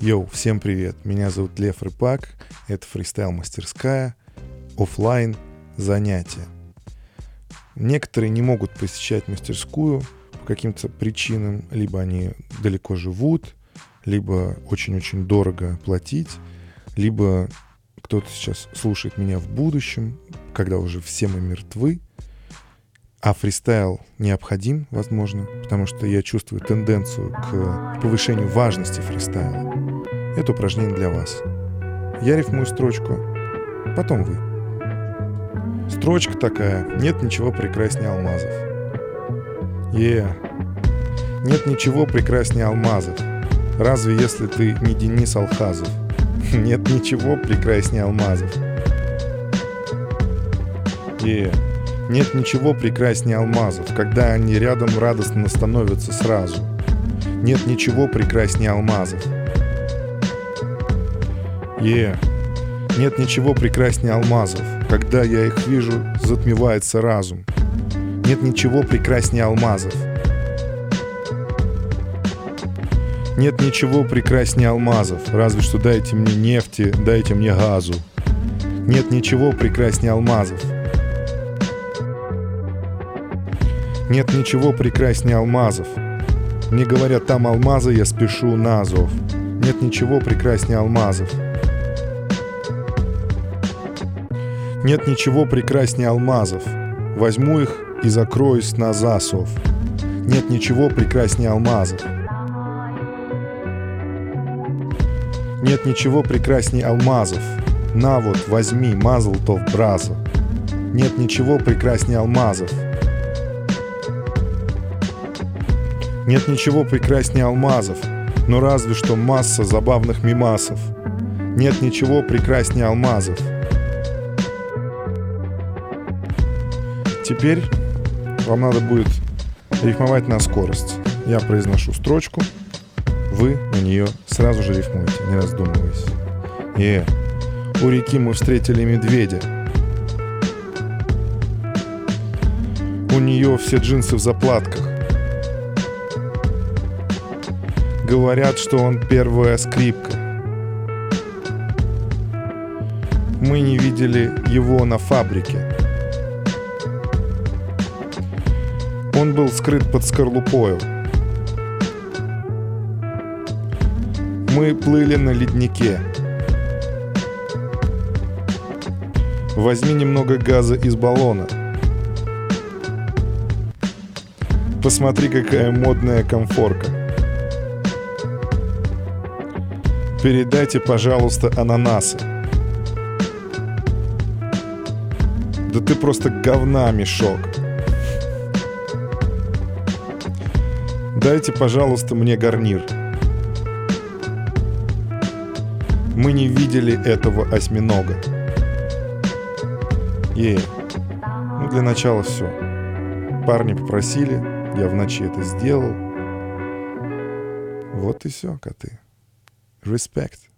Йоу, всем привет! Меня зовут Лев Рыпак, это фристайл-мастерская, офлайн занятия. Некоторые не могут посещать мастерскую по каким-то причинам, либо они далеко живут, либо очень-очень дорого платить, либо кто-то сейчас слушает меня в будущем, когда уже все мы мертвы, а фристайл необходим, возможно, потому что я чувствую тенденцию к повышению важности фристайла. Это упражнение для вас. Я рифмую строчку, потом вы. Строчка такая, нет ничего прекраснее алмазов. Е, yeah. нет ничего прекраснее алмазов. Разве если ты не Денис Алхазов? Нет ничего прекраснее алмазов. Е, yeah. Нет ничего прекраснее алмазов, когда они рядом радостно становятся сразу. Нет ничего прекраснее алмазов. Е, yeah. нет ничего прекраснее алмазов, когда я их вижу, затмевается разум. Нет ничего прекраснее алмазов. Нет ничего прекраснее алмазов, разве что дайте мне нефти, дайте мне газу. Нет ничего прекраснее алмазов. Нет ничего прекраснее алмазов. Мне говорят, там алмазы, я спешу на Азов. Нет ничего прекраснее алмазов. Нет ничего прекраснее алмазов. Возьму их и закроюсь на засов. Нет ничего прекраснее алмазов. Нет ничего прекраснее алмазов. На вот, возьми, мазлтов браза. Нет ничего прекраснее алмазов. Нет ничего прекраснее алмазов, но разве что масса забавных мимасов. Нет ничего прекраснее алмазов. Теперь вам надо будет рифмовать на скорость. Я произношу строчку, вы на нее сразу же рифмуете, не раздумываясь. Е, у реки мы встретили медведя. У нее все джинсы в заплатках. Говорят, что он первая скрипка. Мы не видели его на фабрике. Он был скрыт под скорлупою. Мы плыли на леднике. Возьми немного газа из баллона. Посмотри, какая модная комфорка. Передайте, пожалуйста, ананасы. Да ты просто говна мешок. Дайте, пожалуйста, мне гарнир. Мы не видели этого осьминога. Ей. Ну, для начала все. Парни попросили, я в ночи это сделал. Вот и все, коты. Respect.